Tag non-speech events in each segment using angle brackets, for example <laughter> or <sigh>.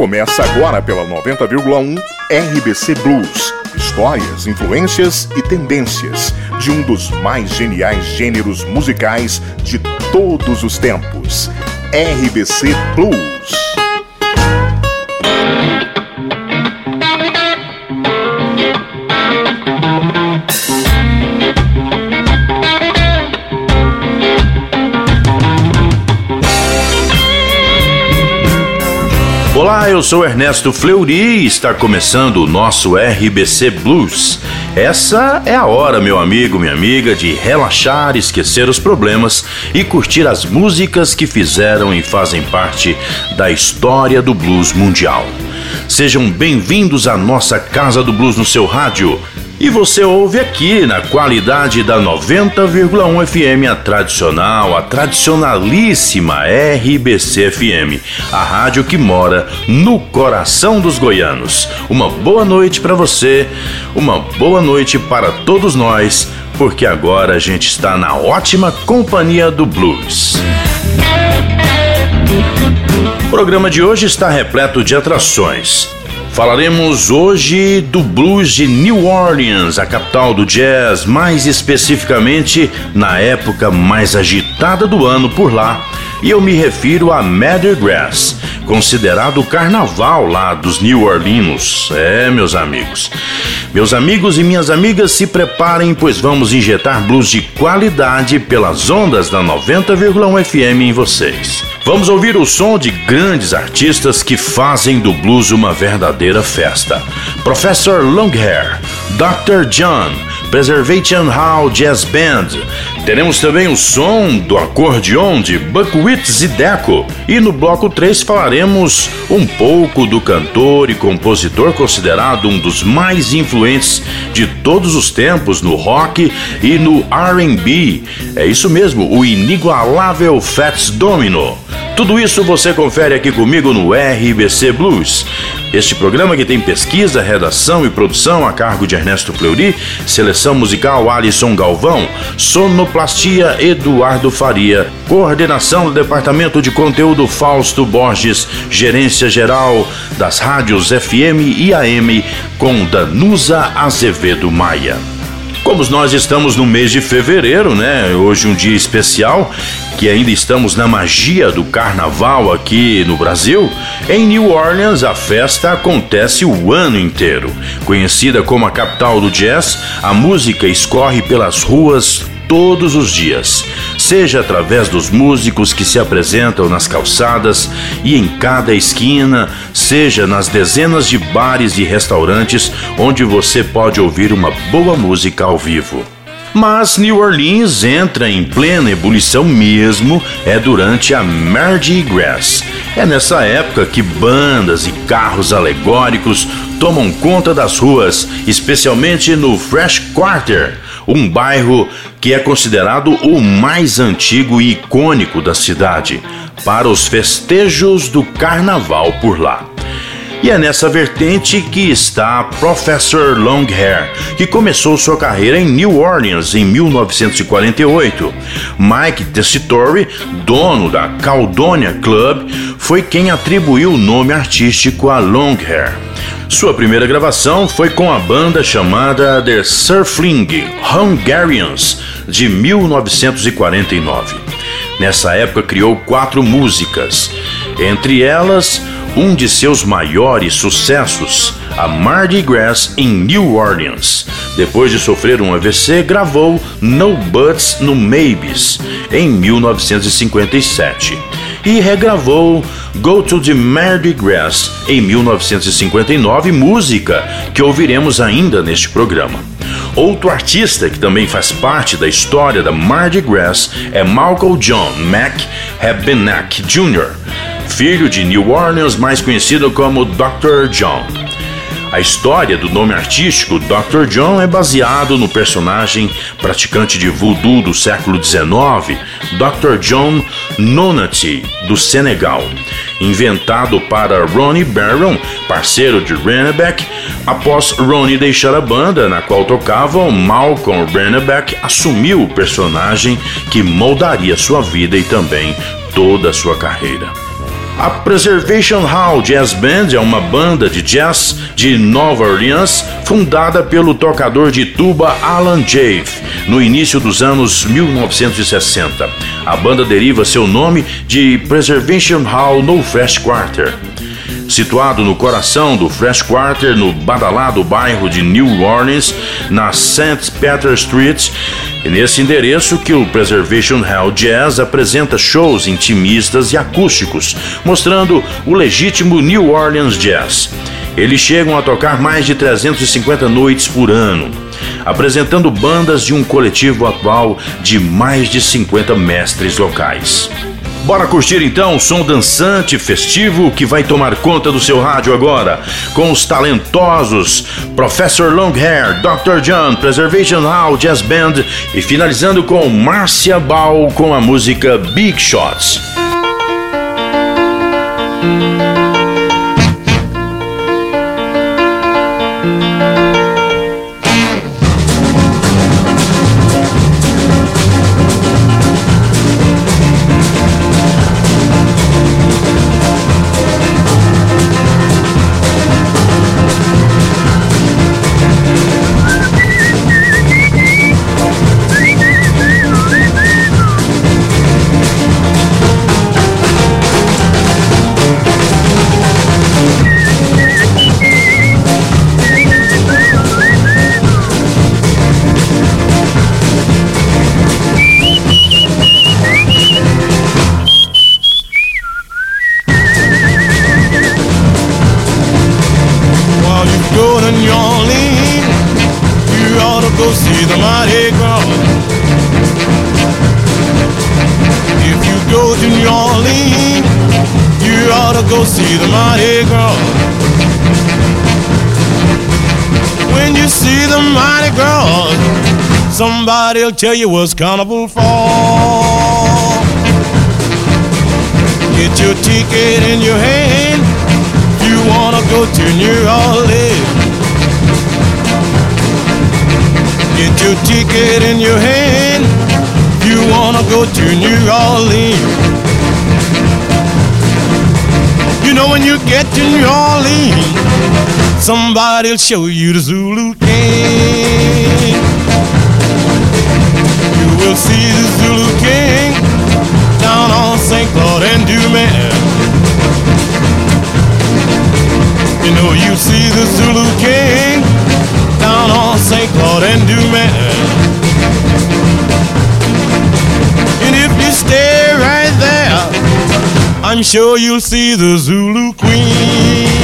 Começa agora pela 90,1 RBC Blues. Histórias, influências e tendências de um dos mais geniais gêneros musicais de todos os tempos. RBC Blues. Eu sou Ernesto Fleury e está começando o nosso RBC Blues. Essa é a hora, meu amigo, minha amiga, de relaxar, esquecer os problemas e curtir as músicas que fizeram e fazem parte da história do blues mundial. Sejam bem-vindos à nossa Casa do Blues no seu rádio. E você ouve aqui na qualidade da 90,1 FM, a tradicional, a tradicionalíssima RBC FM, a rádio que mora no coração dos goianos. Uma boa noite para você, uma boa noite para todos nós, porque agora a gente está na ótima companhia do blues. O programa de hoje está repleto de atrações. Falaremos hoje do blues de New Orleans, a capital do jazz, mais especificamente na época mais agitada do ano por lá. E eu me refiro a Madder Grass, considerado o carnaval lá dos New Orleans. É, meus amigos. Meus amigos e minhas amigas, se preparem, pois vamos injetar blues de qualidade pelas ondas da 90,1 FM em vocês. Vamos ouvir o som de grandes artistas que fazem do blues uma verdadeira festa. Professor Longhair, Dr. John, Preservation Hall Jazz Band. Teremos também o som do acordeon de Buckwheat Zideco. E no bloco 3 falaremos um pouco do cantor e compositor considerado um dos mais influentes de todos os tempos no rock e no R&B. É isso mesmo, o inigualável Fats Domino. Tudo isso você confere aqui comigo no RBC Blues. Este programa que tem pesquisa, redação e produção a cargo de Ernesto Fleury, seleção musical Alisson Galvão, sonoplastia Eduardo Faria, coordenação do Departamento de Conteúdo Fausto Borges, gerência geral das rádios FM e AM com Danusa Azevedo Maia. Como nós estamos no mês de fevereiro, né? Hoje um dia especial, que ainda estamos na magia do carnaval aqui no Brasil, em New Orleans a festa acontece o ano inteiro. Conhecida como a capital do jazz, a música escorre pelas ruas todos os dias, seja através dos músicos que se apresentam nas calçadas e em cada esquina, seja nas dezenas de bares e restaurantes onde você pode ouvir uma boa música ao vivo. Mas New Orleans entra em plena ebulição mesmo é durante a Mardi Gras. É nessa época que bandas e carros alegóricos tomam conta das ruas, especialmente no Fresh Quarter, um bairro que é considerado o mais antigo e icônico da cidade, para os festejos do carnaval por lá. E é nessa vertente que está Professor Longhair, que começou sua carreira em New Orleans em 1948. Mike Tessitore, dono da Caledonia Club, foi quem atribuiu o nome artístico a Longhair. Sua primeira gravação foi com a banda chamada The Surfling Hungarians, de 1949. Nessa época criou quatro músicas, entre elas um de seus maiores sucessos, a Mardi Gras em New Orleans. Depois de sofrer um AVC, gravou No Buts no Maybes em 1957 e regravou Go to the Mardi Gras em 1959, música que ouviremos ainda neste programa. Outro artista que também faz parte da história da Mardi Gras é Malcolm John Mac Habenack Jr., filho de New Orleans, mais conhecido como Dr. John. A história do nome artístico Dr. John é baseado no personagem praticante de voodoo do século XIX, Dr. John Nonati, do Senegal, inventado para Ronnie Barron, parceiro de Rennebeck, após Ronnie deixar a banda na qual tocavam, Malcolm Rennebeck assumiu o personagem que moldaria sua vida e também toda a sua carreira. A Preservation Hall Jazz Band é uma banda de jazz de Nova Orleans fundada pelo tocador de tuba Alan Jaffe no início dos anos 1960. A banda deriva seu nome de Preservation Hall no Fresh Quarter situado no coração do Fresh Quarter, no badalado bairro de New Orleans, na St. Peter Street. E nesse endereço que o Preservation Hall Jazz apresenta shows intimistas e acústicos, mostrando o legítimo New Orleans Jazz. Eles chegam a tocar mais de 350 noites por ano, apresentando bandas de um coletivo atual de mais de 50 mestres locais. Bora curtir então o som dançante festivo que vai tomar conta do seu rádio agora, com os talentosos Professor Longhair, Dr. John, Preservation Hall Jazz Band e finalizando com Marcia Ball com a música Big Shots. Tell you what's carnival for. Get your ticket in your hand. You wanna go to New Orleans. Get your ticket in your hand. You wanna go to New Orleans. You know when you get to New Orleans, somebody'll show you the Zulu King will see the Zulu King down on St. Claude and Dumas. You know you see the Zulu King down on St. Claude and Dumas. And if you stay right there, I'm sure you'll see the Zulu Queen.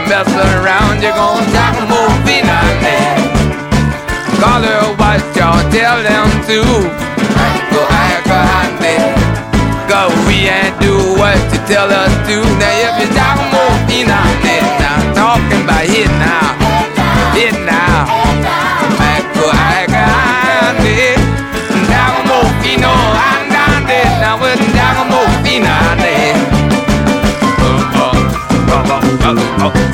you messing around, you're gonna die from on man. Call her what y'all tell them to. Go anchor hot man. Cause we ain't do what you tell us to. Now if you die from on man, now I'm talking about it now. It now. Now we're oh.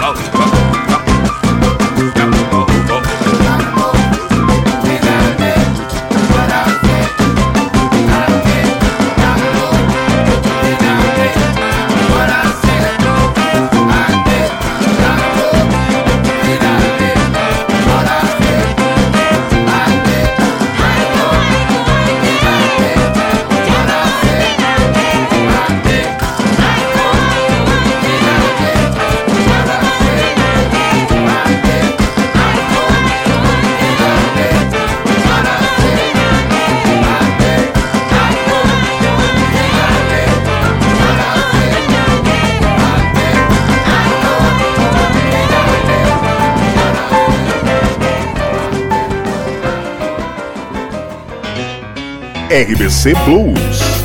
RBC Blues.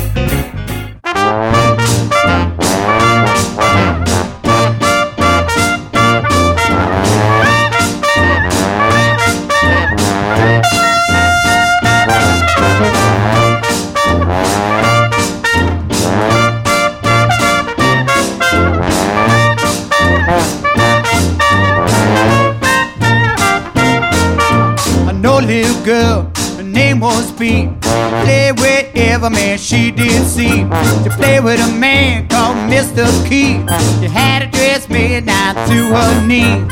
Wherever man she did see. She played with a man called Mr. Key. She had a dress made down to her knee.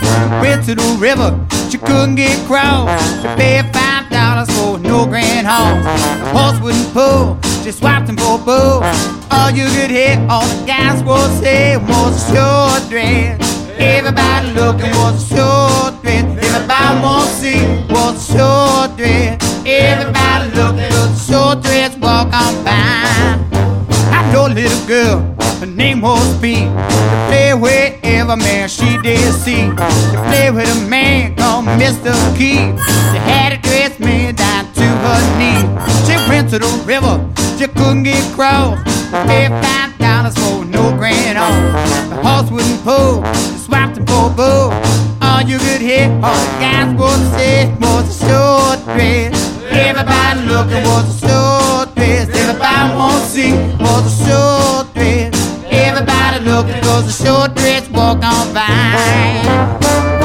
Went to the river, she couldn't get across. She paid five dollars for no grand horse. The horse wouldn't pull, she swapped him for a bull. All you could hear, all the guys would say was a short dress. Everybody looking was a short dress. Everybody want to see was a short dress. Everybody was a short dress. Walk on by. I know a little girl, her name was. She played wherever man she did see. She played with a man called Mr. Key. She had a dress made down to her knee. She went to the river, she couldn't get across. Paid five dollars for no grand on. The horse wouldn't pull, she swapped him for bull. All you could hear, all the guys would say was a short dress. Everybody looking was a short dress. Everybody want to see was a short dress. Everybody looking was a short dress. Walk on by.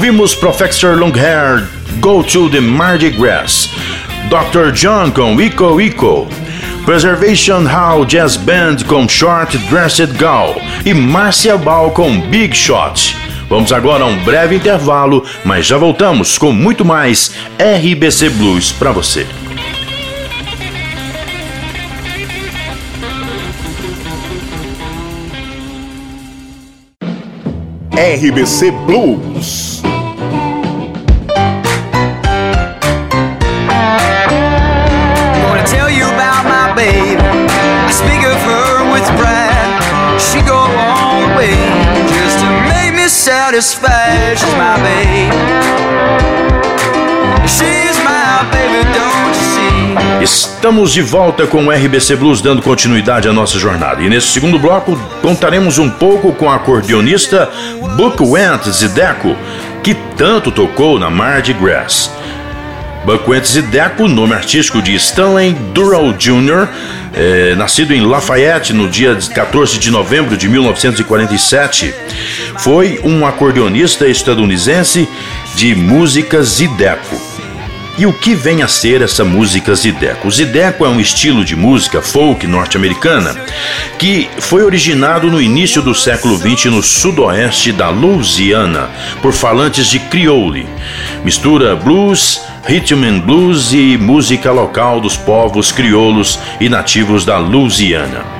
Ouvimos Professor Longhair Go to the Mardi Gras, Dr. John com Ico Ico, Preservation Hall Jazz Band com Short Dressed Gal e Marcia Ball com Big Shot. Vamos agora a um breve intervalo, mas já voltamos com muito mais RBC Blues para você. RBC Blues. She's my baby? Estamos de volta com o RBC Blues dando continuidade à nossa jornada. E nesse segundo bloco contaremos um pouco com a acordeonista Buck Went Zideco, que tanto tocou na Mardi Gras. Buckwheat Zideco, nome artístico de Stanley Durrell Jr., é, nascido em Lafayette no dia 14 de novembro de 1947, foi um acordeonista estadunidense de música Zideco. E o que vem a ser essa música Zideco? Zideco é um estilo de música folk norte-americana que foi originado no início do século XX no sudoeste da Louisiana por falantes de crioulo. Mistura blues, rhythm and blues e música local dos povos crioulos e nativos da Louisiana.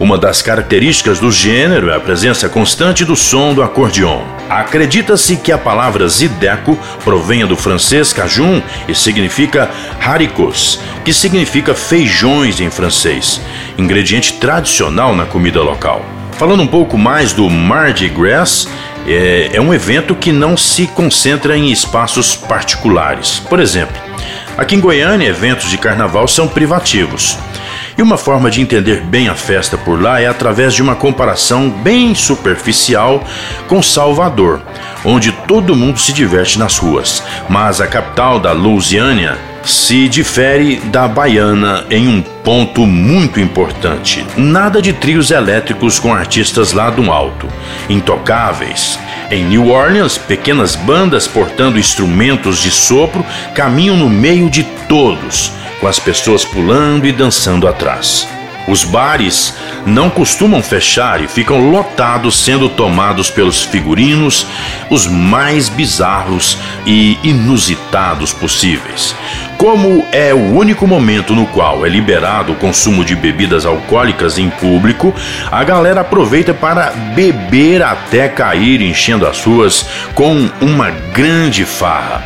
Uma das características do gênero é a presença constante do som do acordeon. Acredita-se que a palavra zideco provenha do francês cajun e significa haricots, que significa feijões em francês, ingrediente tradicional na comida local. Falando um pouco mais do Mardi Gras, é, é um evento que não se concentra em espaços particulares. Por exemplo, aqui em Goiânia, eventos de carnaval são privativos. E uma forma de entender bem a festa por lá é através de uma comparação bem superficial com Salvador, onde todo mundo se diverte nas ruas. Mas a capital da Louisiana se difere da baiana em um ponto muito importante: nada de trios elétricos com artistas lá do alto, intocáveis. Em New Orleans, pequenas bandas portando instrumentos de sopro caminham no meio de todos, com as pessoas pulando e dançando atrás. Os bares não costumam fechar e ficam lotados, sendo tomados pelos figurinos os mais bizarros e inusitados possíveis. Como é o único momento no qual é liberado o consumo de bebidas alcoólicas em público, a galera aproveita para beber até cair, enchendo as ruas com uma grande farra.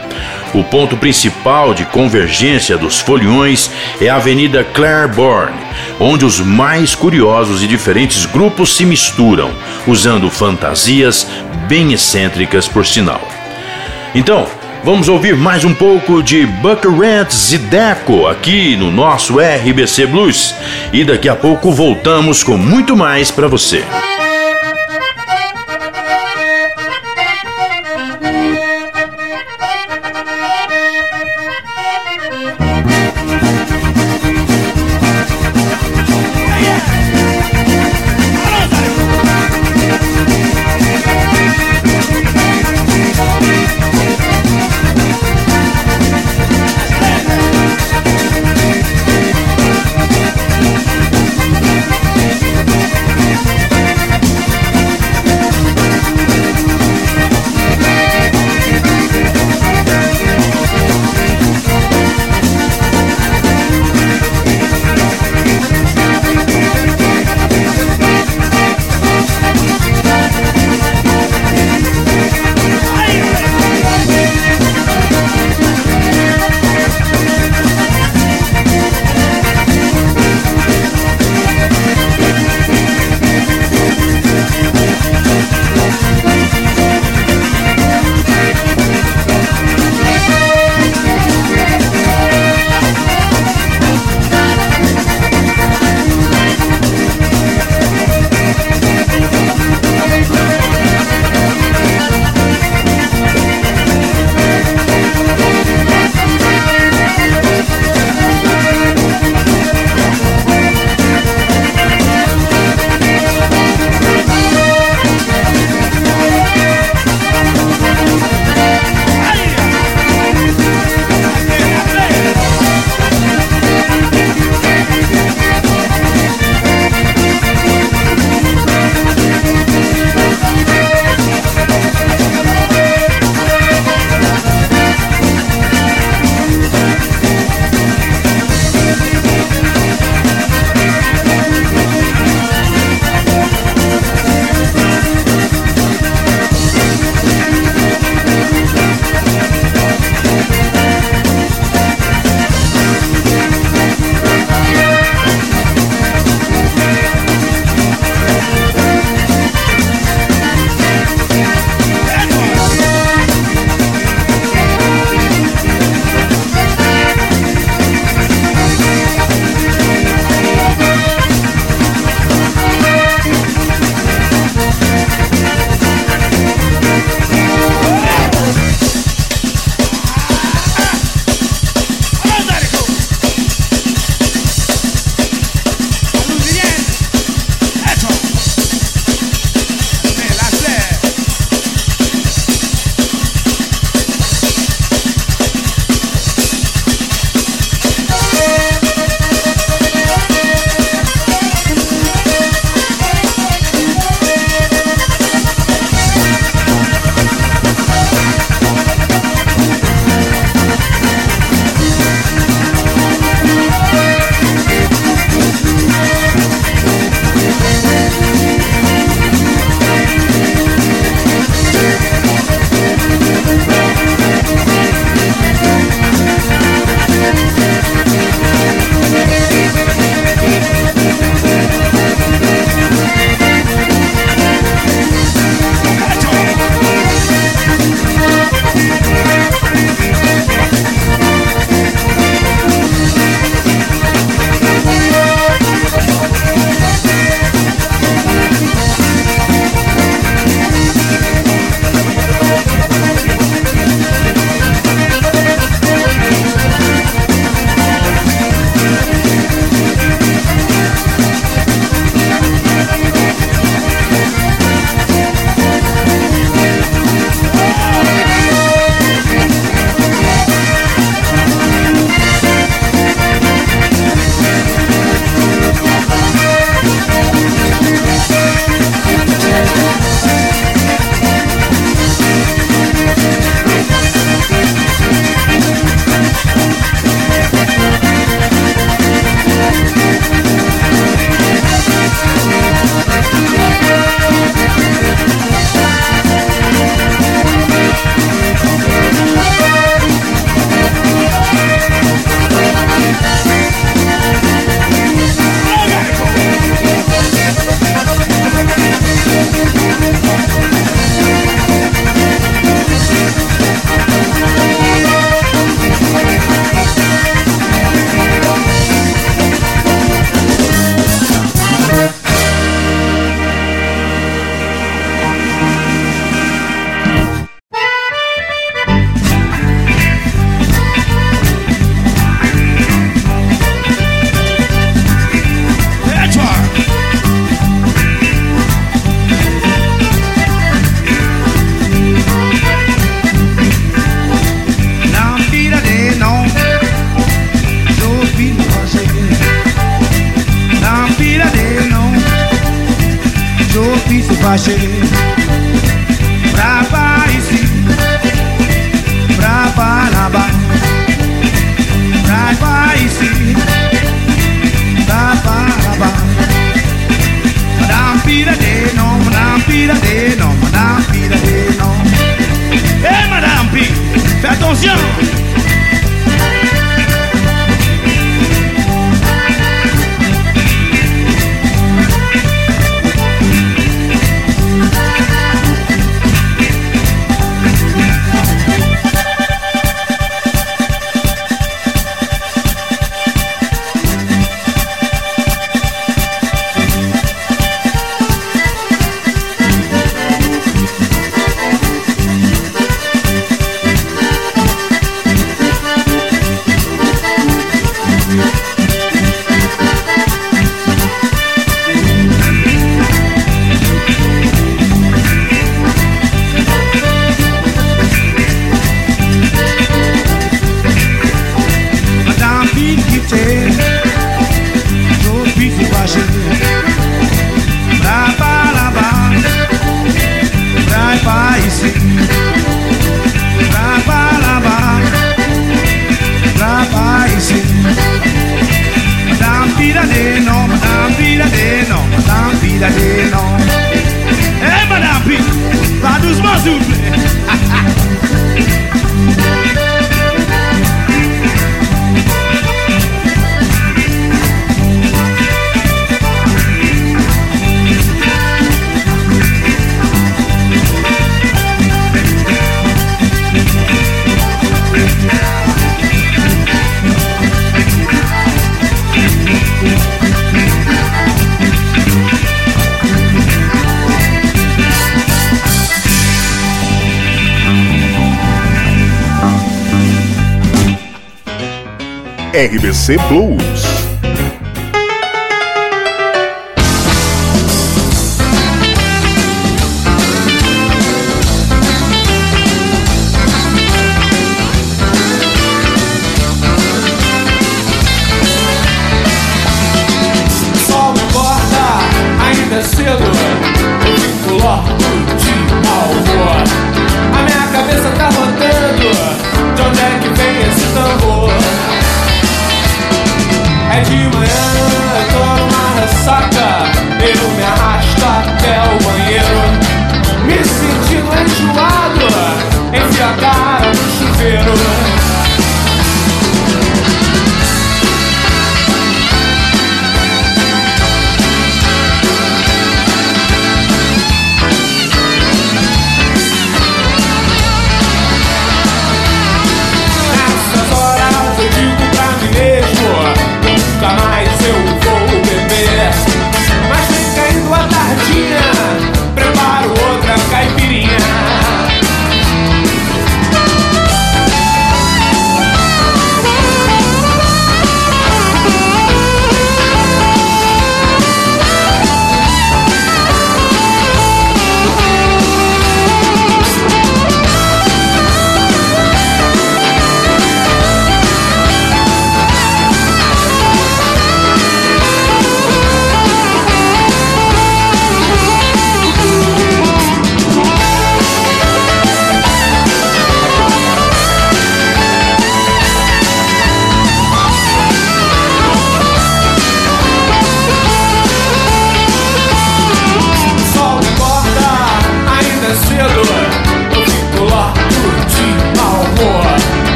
O ponto principal de convergência dos foliões é a Avenida Claiborne, onde os mais curiosos e diferentes grupos se misturam, usando fantasias bem excêntricas por sinal. Então, vamos ouvir mais um pouco de Buck e Deco aqui no nosso RBC Blues e daqui a pouco voltamos com muito mais para você. RBC Blues.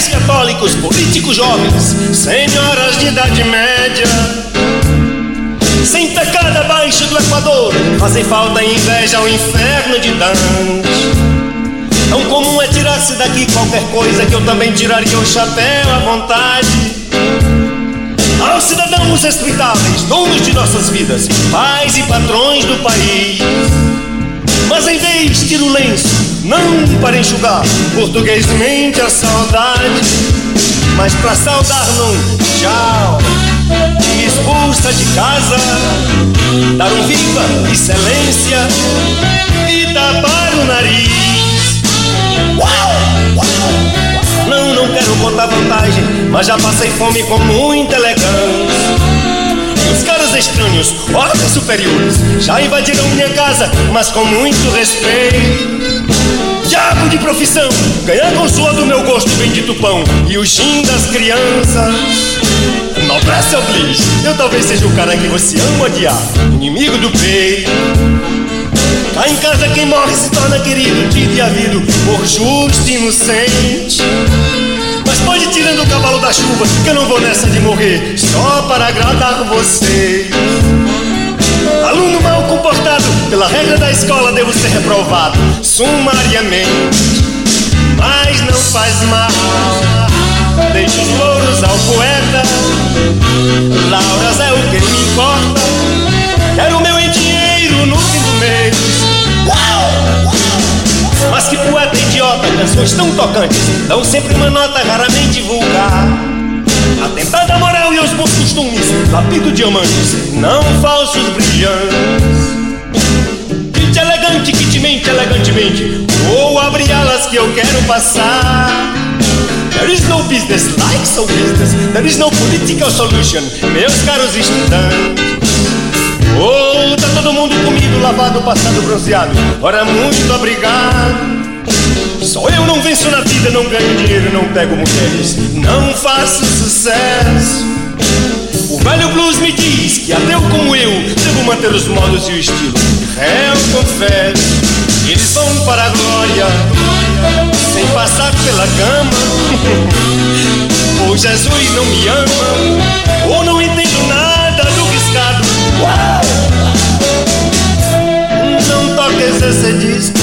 Velhos católicos, políticos jovens, senhoras de idade média. Sem pecado abaixo do Equador, fazem falta inveja ao inferno de Dante. Tão comum é tirar-se daqui qualquer coisa que eu também tiraria o chapéu à vontade. Aos cidadãos respeitáveis, donos de nossas vidas, pais e patrões do país. Mas em vez tiro o lenço, não para enxugar portuguesmente a saudade, mas para saudar num tchau. Me expulsa de casa, dar um viva, excelência e tapar o nariz. Uau, uau. Não, não quero contar vantagem, mas já passei fome com muita elegância. Os caras estranhos, ordens superiores, já invadiram minha casa, mas com muito respeito. Diabo de profissão, ganhar com sua do meu gosto bendito pão e o gin das crianças. Noblesse oblige, eu talvez seja o cara que você ama odiar, inimigo do peito. Cá em casa quem morre se torna querido, dito e havido por justo e inocente. Mas pode ir tirando o cavalo da chuva, que eu não vou nessa de morrer só para agradar você. Aluno mal comportado, pela regra da escola devo ser reprovado sumariamente. Mas não faz mal, deixa os louros ao poeta. Lauras é o que me importa, quero meu dinheiro no fim do mês. Mas que poeta idiota, canções tão tocantes Dão sempre uma nota raramente vulgar Atentada à moral e aos bons costumes Lapido diamantes, não falsos brilhantes Kit elegante, que te mente elegantemente Vou abrir alas que eu quero passar There is no business like so business There is no political solution Meus caros estudantes Oh, tá todo mundo comido, lavado, passado, bronzeado. Ora, muito obrigado. Só eu não venço na vida, não ganho dinheiro, não pego mulheres, não faço sucesso. Velho blues me diz que até eu como eu devo manter os modos e o estilo. Eu confesso, eles vão para a glória sem passar pela cama. <laughs> Ou Jesus não me ama, ou não entendo nada do riscado. Não toques esse disco,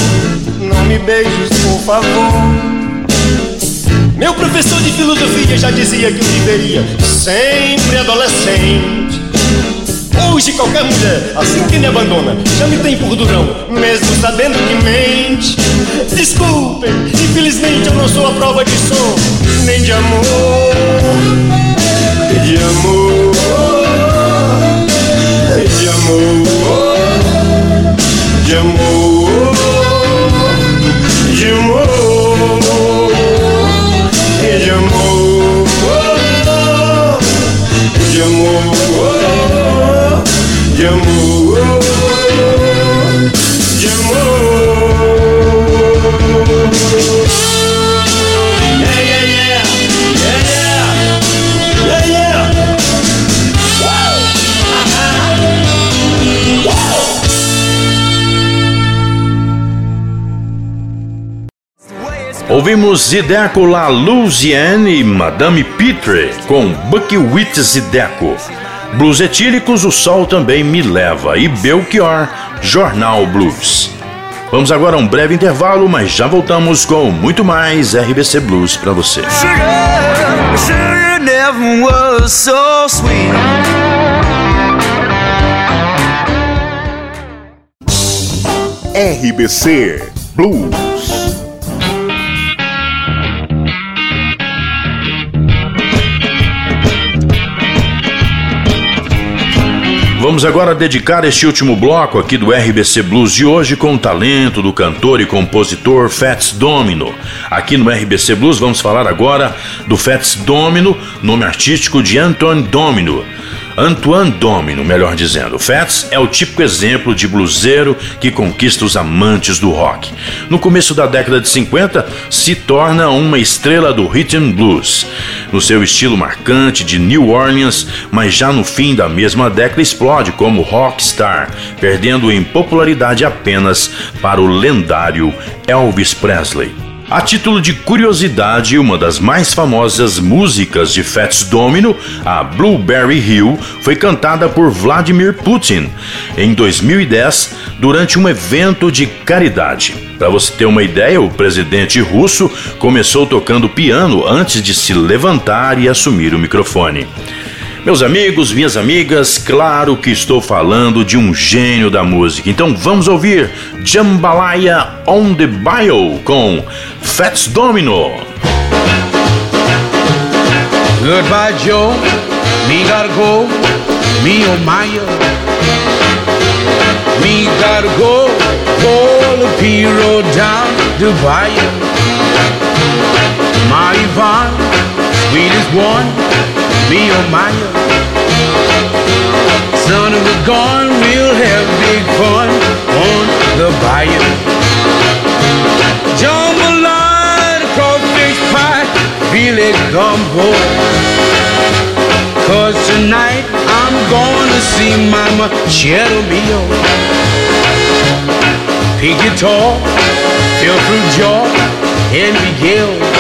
não me beijes, por favor. Meu professor de filosofia já dizia que eu viveria sempre adolescente. Hoje qualquer mulher, assim que me abandona, já me tem por durão, mesmo sabendo que mente. Desculpem, infelizmente eu não sou a prova de som, nem de amor, de amor, de amor, de amor, Ouvimos Zideco La Louisiane e Madame Pitre com Buckwheat Zideco. Blues etílicos, O Sol Também Me Leva e Belchior, Jornal Blues. Vamos agora a um breve intervalo, mas já voltamos com muito mais RBC Blues para você. Sugar, sugar never was so sweet. RBC Blues. Vamos agora dedicar este último bloco aqui do RBC Blues de hoje com o talento do cantor e compositor Fats Domino. Aqui no RBC Blues vamos falar agora do Fats Domino, nome artístico de Anton Domino. Antoine Domino, melhor dizendo. Fats é o típico exemplo de bluseiro que conquista os amantes do rock. No começo da década de 50, se torna uma estrela do rhythm blues, no seu estilo marcante de New Orleans, mas já no fim da mesma década explode como rockstar, perdendo em popularidade apenas para o lendário Elvis Presley. A título de curiosidade, uma das mais famosas músicas de Fats Domino, a Blueberry Hill, foi cantada por Vladimir Putin em 2010 durante um evento de caridade. Para você ter uma ideia, o presidente russo começou tocando piano antes de se levantar e assumir o microfone. Meus amigos, minhas amigas, claro que estou falando de um gênio da música. Então vamos ouvir Jambalaya on the Bio com Fats Domino. Goodbye, Joe. Me gotta go. Me oh my. Me gotta go. Pull the P road down to Bayou. My Yvonne, sweetest one. Maya. Son of a gun, we'll have big fun on the bayou. Jambalaya, crawfish pie, filet gumbo. Cause tonight I'm gonna see Mama Cheddar Mio. Pig guitar, feel fruit jaw, and Miguel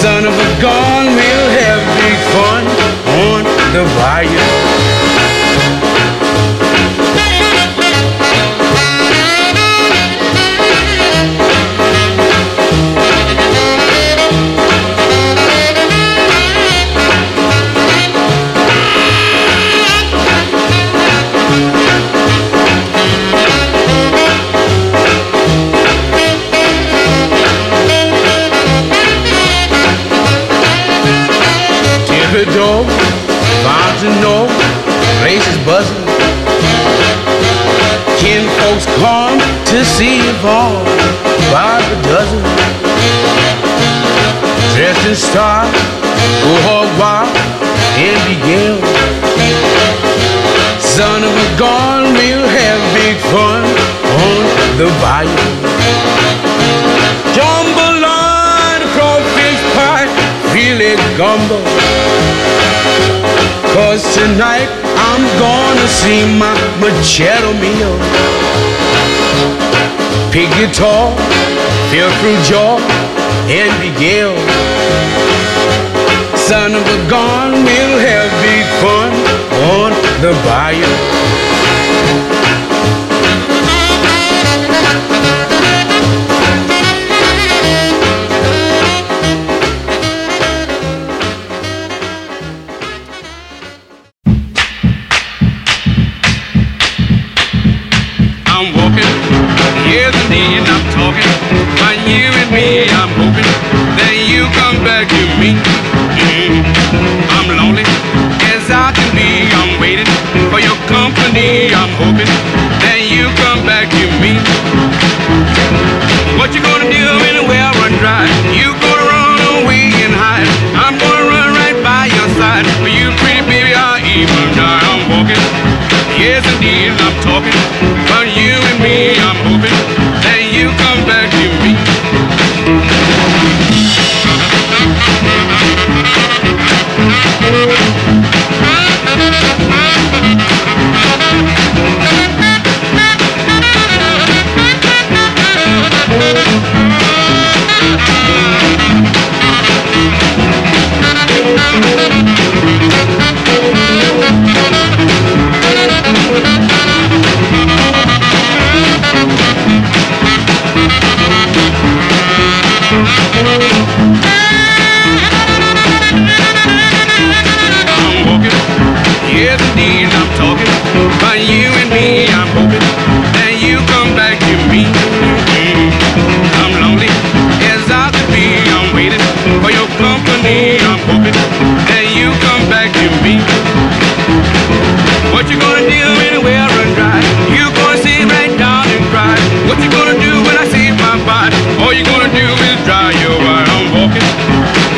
son of a gun, we'll have big fun on the bayou. see you fall by the dozen. Dressed in style, go hog wild and begin. Son of a gun, we'll have big fun on the bayou. Jambalaya, gumbo. Cause tonight I'm gonna see my machado meal pig guitar, through jaw, and Miguel. Son of a gun, we'll have big fun on the bayou.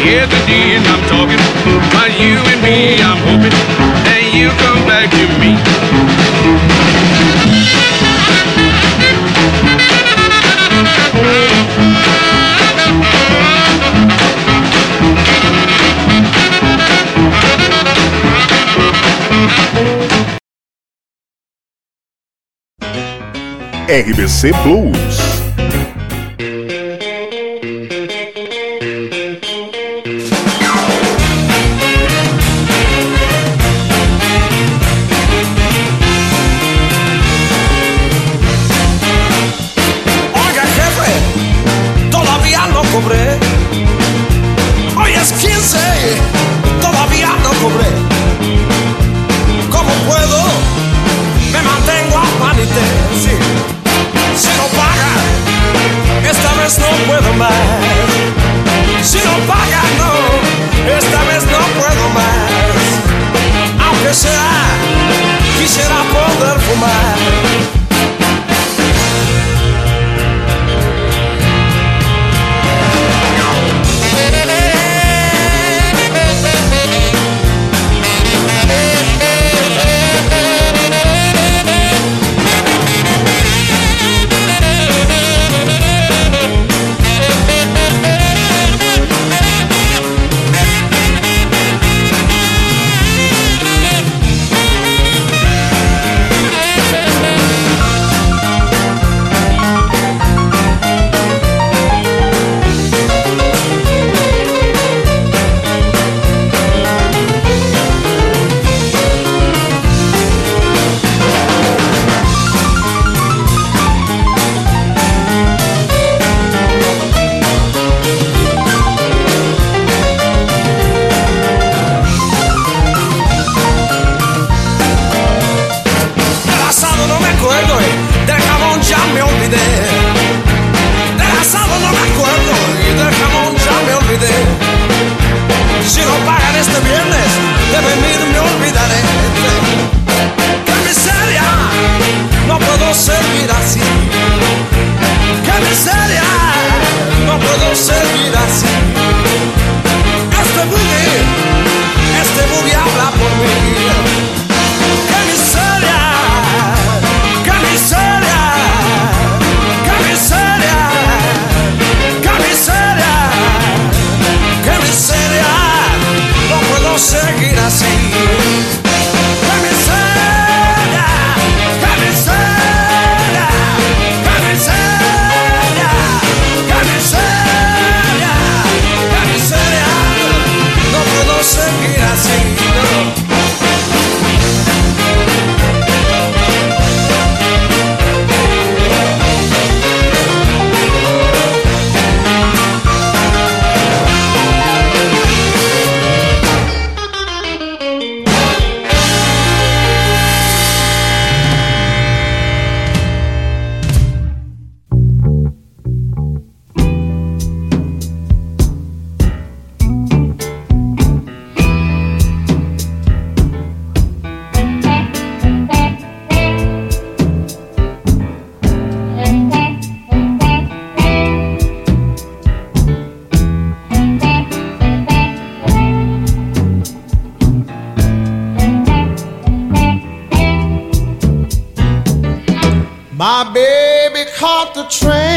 yesterday and I'm talking about you and me. I'm hoping that you come back to me. RBC Blues train.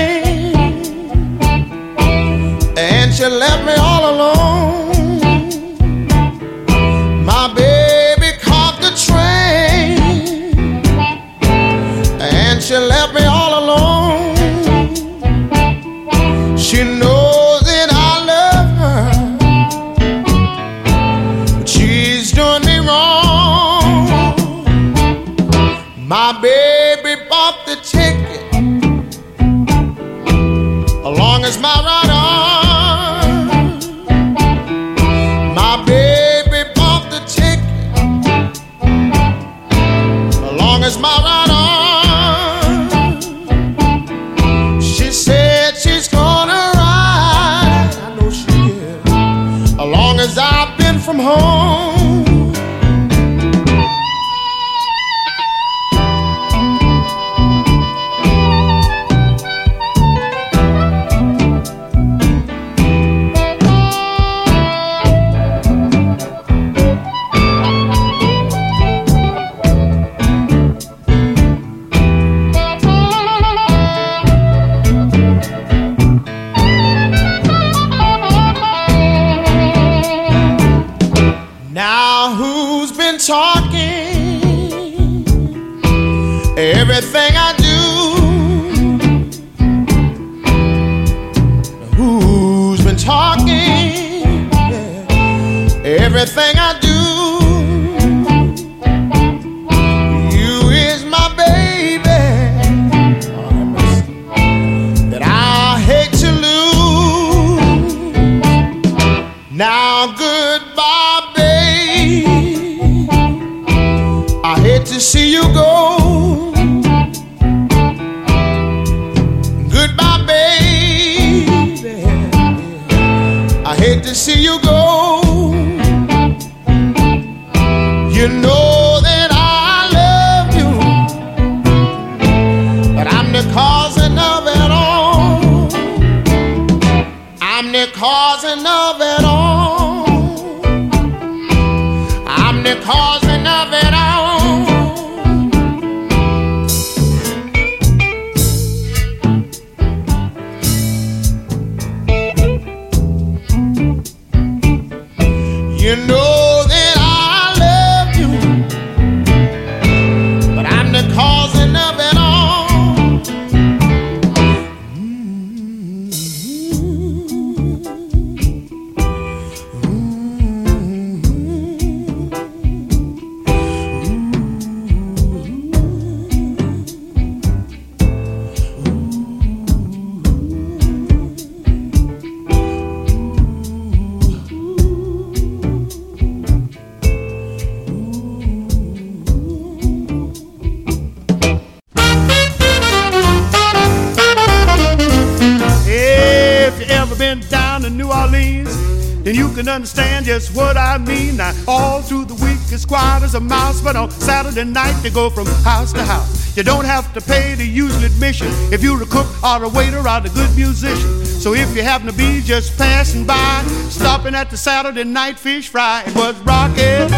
Go from house to house. You don't have to pay the usual admission if you're a cook or a waiter or a good musician. So if you happen to be just passing by, stopping at the Saturday night fish fry, it was rocking.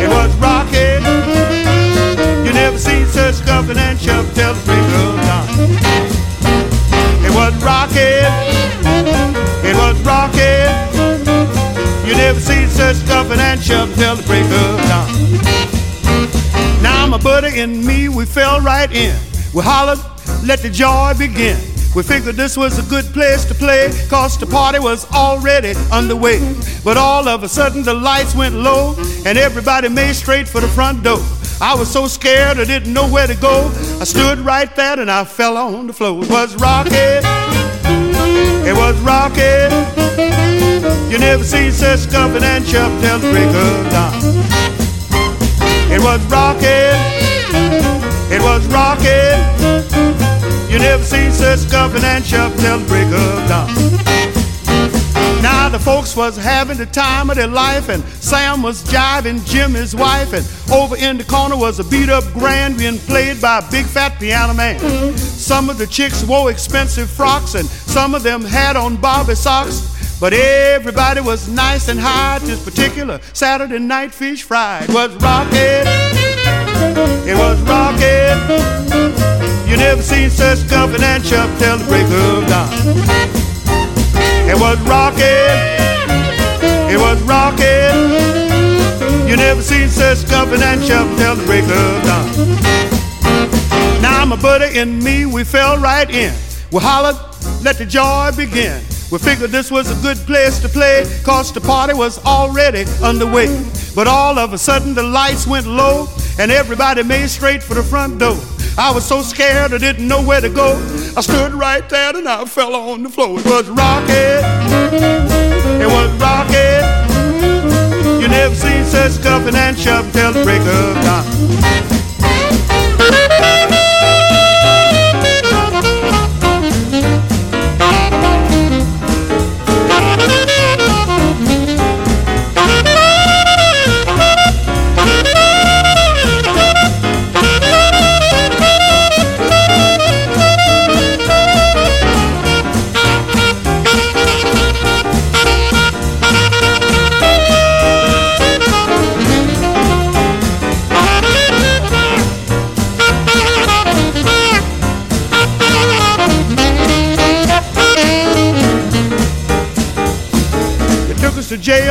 It was rocking. You never seen such scuffing and shove till the break of dawn. It was rocking. It was rocking. You never seen such scuffing and shove till the break of dawn. Buddy and me, we fell right in. We hollered, let the joy begin. We figured this was a good place to play, cause the party was already underway. But all of a sudden the lights went low, and everybody made straight for the front door. I was so scared I didn't know where to go. I stood right there and I fell on the floor. It was rocking. It was rocking. You never seen such scuffing and chuff till the break of dawn. It was rocking. Was rocking. You never seen such scuffing and chuff till the break of dawn. Now the folks was having the time of their life, and Sam was jiving Jim, his wife, and over in the corner was a beat up grand being played by a big fat piano man. Some of the chicks wore expensive frocks, and some of them had on Bobby socks. But everybody was nice and high. This particular Saturday night fish fry was rocking. It was rocking. You never seen such scuffing and chuff till the break of dawn. It was rocking. It was rocking. You never seen such scuffing and shoving till the break of dawn. Now my buddy and me, we fell right in. We hollered, let the joy begin. We figured this was a good place to play, cause the party was already underway. But all of a sudden the lights went low, and everybody made straight for the front door. I was so scared I didn't know where to go. I stood right there and I fell on the floor. It was rocking. It was rocking. You never seen such scuffing and shoving till the break of dawn.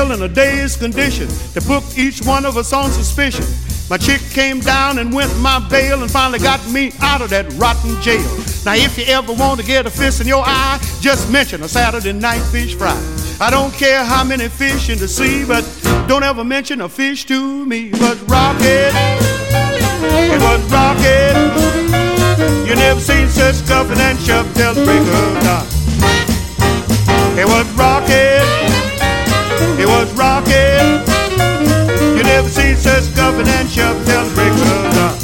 Jail in a dazed condition. They booked each one of us on suspicion. My chick came down and went my bail and finally got me out of that rotten jail. Now, if you ever want to get a fist in your eye, just mention a Saturday night fish fry. I don't care how many fish in the sea, but don't ever mention a fish to me. Was rocking. It was rocking. You never seen such scuffing and shoving till break of dawn. It was rocking. Rocking. You never seen such till the break of dawn.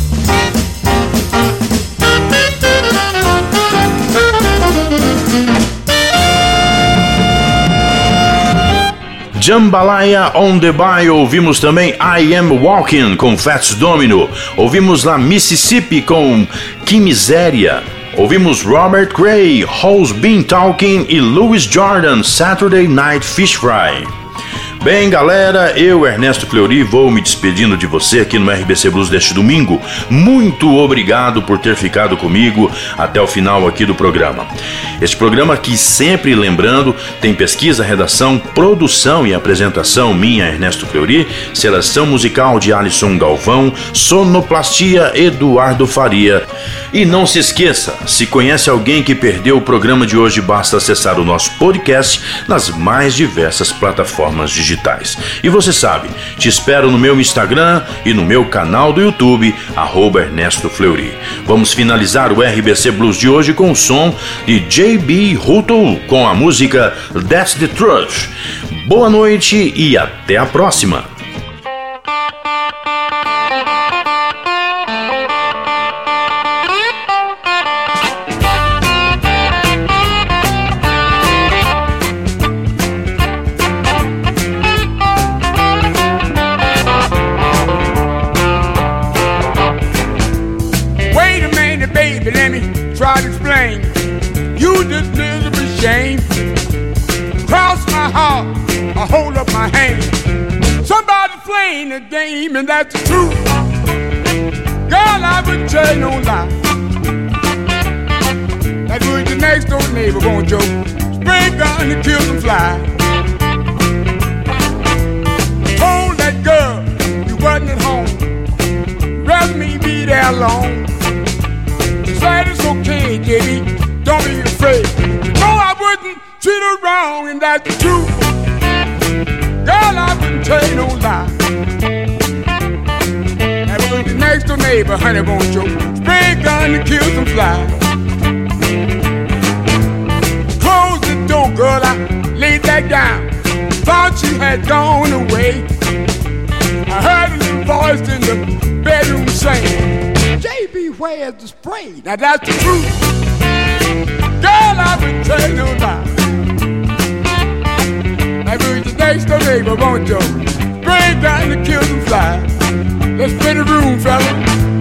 Jambalaya on the Bay, ouvimos também I Am Walking com Fats Domino, ouvimos lá Mississippi com Que Miséria, ouvimos Robert Gray, Who's Been Talking e Louis Jordan, Saturday Night Fish Fry. Bem, galera, eu, Ernesto Fleury, vou me despedindo de você aqui no RBC Blues deste domingo. Muito obrigado por ter ficado comigo até o final aqui do programa. Este programa aqui, sempre lembrando, tem pesquisa, redação, produção e apresentação minha, Ernesto Fleury, seleção musical de Alisson Galvão, sonoplastia Eduardo Faria. E não se esqueça, se conhece alguém que perdeu o programa de hoje, basta acessar o nosso podcast nas mais diversas plataformas digitais digitais. E você sabe, te espero no meu Instagram e no meu canal do YouTube, arroba Ernesto Fleury. Vamos finalizar o RBC Blues de hoje com o som de JB Ruto com a música That's the Truth. Boa noite e até a próxima! That's the truth. Girl, I wouldn't tell no lie. That was your next door neighbor gonna joke. Spray gun to kill some fly. Told that girl you wasn't at home. Rather me be there alone. Said it's okay, JB. Don't be afraid. No, I wouldn't treat her wrong, and that's the truth. Girl, I wouldn't tell no lie neighbor, honey bone Joe. Spray gun to kill some flies. Close the door, girl. I laid that down. Thought she had gone away. I heard a voice in the bedroom saying, JB, where's the spray? Now that's the truth. Girl, I've been telling you about. I was the next door neighbor, won't you? Spray gun to kill some flies. Let's play the room, fella.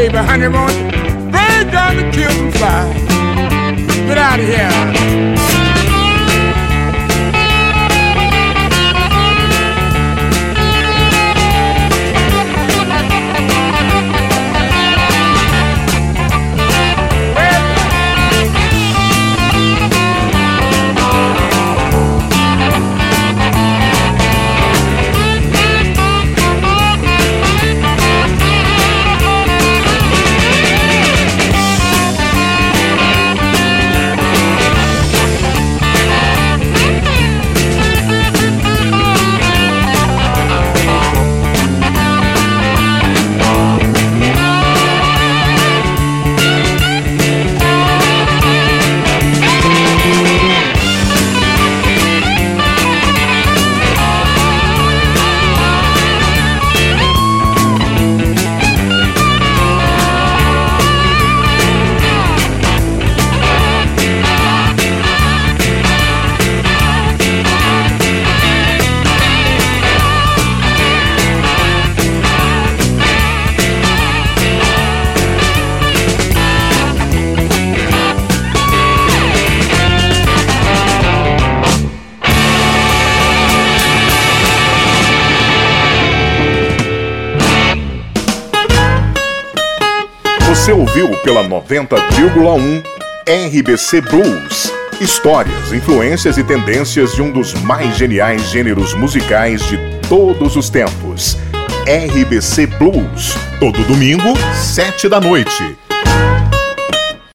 baby, honey, won't you? Bring down the killing fly. Get out of here. 90,1 RBC Blues. Histórias, influências e tendências de um dos mais geniais gêneros musicais de todos os tempos. RBC Blues. Todo domingo, sete da noite